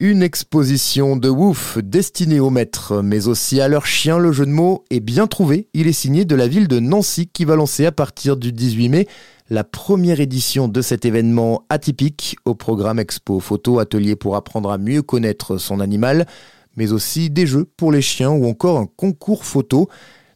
Une exposition de Wouf destinée aux maîtres, mais aussi à leurs chiens. Le jeu de mots est bien trouvé. Il est signé de la ville de Nancy qui va lancer à partir du 18 mai la première édition de cet événement atypique au programme Expo Photo, atelier pour apprendre à mieux connaître son animal, mais aussi des jeux pour les chiens ou encore un concours photo.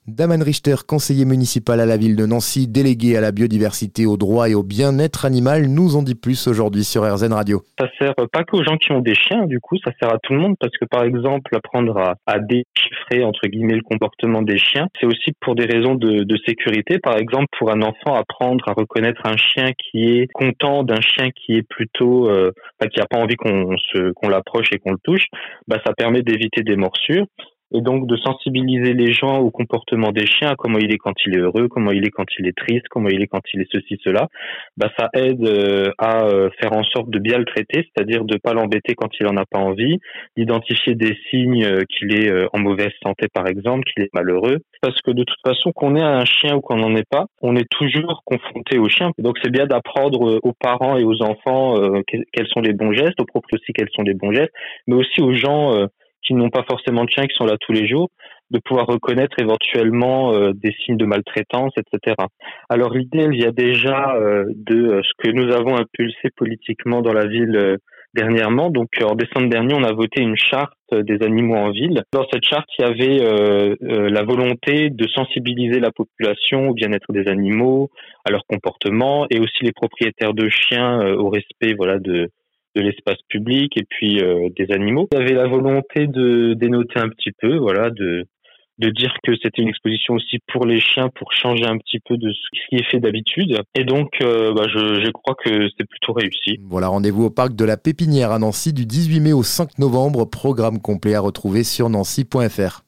Daman Richter, conseiller municipal à la ville de Nancy, délégué à la biodiversité, au droit et au bien-être animal, nous en dit plus aujourd'hui sur RZN Radio. Ça sert pas qu'aux gens qui ont des chiens, du coup, ça sert à tout le monde parce que par exemple, apprendre à, déchiffrer entre guillemets le comportement des chiens, c'est aussi pour des raisons de, sécurité. Par exemple, pour un enfant, apprendre à reconnaître un chien qui est content d'un chien qui est plutôt, euh, qui a pas envie qu'on l'approche et qu'on le touche, bah ça permet d'éviter des morsures et donc de sensibiliser les gens au comportement des chiens, comment il est quand il est heureux, comment il est quand il est triste, comment il est quand il est ceci cela, bah ça aide euh, à euh, faire en sorte de bien le traiter, c'est-à-dire de pas l'embêter quand il en a pas envie, d'identifier des signes euh, qu'il est en mauvaise santé par exemple, qu'il est malheureux, parce que de toute façon qu'on ait un chien ou qu'on n'en ait pas, on est toujours confronté au chien. Donc c'est bien d'apprendre aux parents et aux enfants quels sont les bons gestes, aux propres aussi quels sont les bons gestes, mais aussi aux gens qui n'ont pas forcément de chiens, qui sont là tous les jours, de pouvoir reconnaître éventuellement euh, des signes de maltraitance, etc. Alors l'idée, elle vient déjà euh, de euh, ce que nous avons impulsé politiquement dans la ville dernièrement. Donc en décembre dernier, on a voté une charte des animaux en ville. Dans cette charte, il y avait la volonté de sensibiliser la population au bien-être des animaux, à leur comportement, et aussi les propriétaires de chiens au respect, voilà, de de l'espace public et puis euh, des animaux. Avait la volonté de dénoter un petit peu, voilà, de de dire que c'était une exposition aussi pour les chiens pour changer un petit peu de ce qui est fait d'habitude. Et donc, euh, bah, je, crois que c'est plutôt réussi. Voilà, rendez-vous au parc de la Pépinière à Nancy du 18 mai au 5 novembre. Programme complet à retrouver sur nancy.fr.